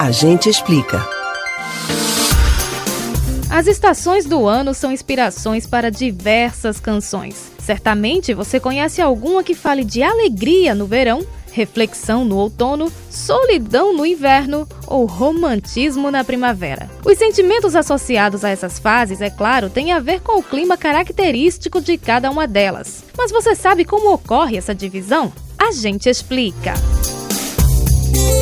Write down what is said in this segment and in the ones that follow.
A gente explica. As estações do ano são inspirações para diversas canções. Certamente você conhece alguma que fale de alegria no verão, reflexão no outono, solidão no inverno ou romantismo na primavera. Os sentimentos associados a essas fases, é claro, têm a ver com o clima característico de cada uma delas. Mas você sabe como ocorre essa divisão? A gente explica. O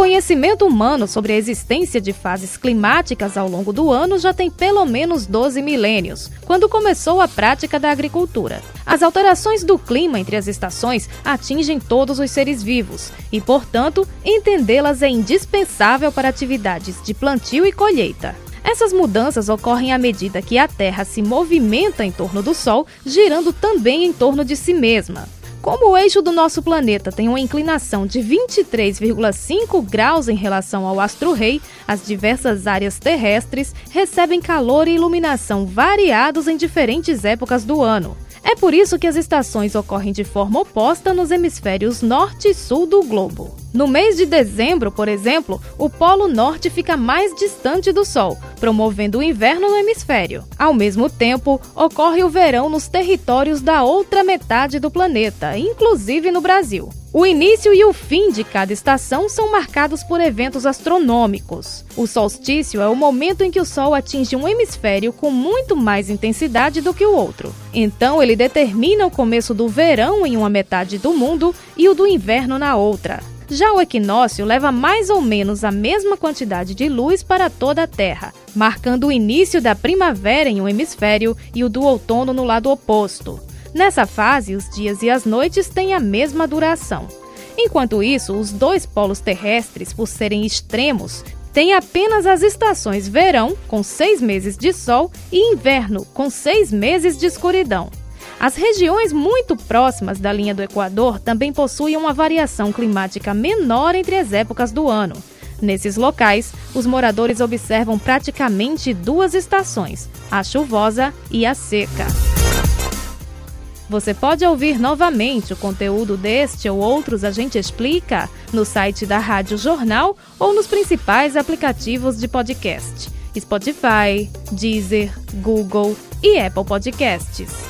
conhecimento humano sobre a existência de fases climáticas ao longo do ano já tem pelo menos 12 milênios, quando começou a prática da agricultura. As alterações do clima entre as estações atingem todos os seres vivos e, portanto, entendê-las é indispensável para atividades de plantio e colheita. Essas mudanças ocorrem à medida que a Terra se movimenta em torno do Sol, girando também em torno de si mesma. Como o eixo do nosso planeta tem uma inclinação de 23,5 graus em relação ao astro-rei, as diversas áreas terrestres recebem calor e iluminação variados em diferentes épocas do ano. É por isso que as estações ocorrem de forma oposta nos hemisférios norte e sul do globo. No mês de dezembro, por exemplo, o Polo Norte fica mais distante do Sol, promovendo o inverno no hemisfério. Ao mesmo tempo, ocorre o verão nos territórios da outra metade do planeta, inclusive no Brasil. O início e o fim de cada estação são marcados por eventos astronômicos. O solstício é o momento em que o Sol atinge um hemisfério com muito mais intensidade do que o outro. Então, ele determina o começo do verão em uma metade do mundo e o do inverno na outra. Já o equinócio leva mais ou menos a mesma quantidade de luz para toda a Terra, marcando o início da primavera em um hemisfério e o do outono no lado oposto. Nessa fase, os dias e as noites têm a mesma duração. Enquanto isso, os dois polos terrestres, por serem extremos, têm apenas as estações verão, com seis meses de sol, e inverno, com seis meses de escuridão. As regiões muito próximas da linha do Equador também possuem uma variação climática menor entre as épocas do ano. Nesses locais, os moradores observam praticamente duas estações, a chuvosa e a seca. Você pode ouvir novamente o conteúdo deste ou outros A Gente Explica no site da Rádio Jornal ou nos principais aplicativos de podcast: Spotify, Deezer, Google e Apple Podcasts.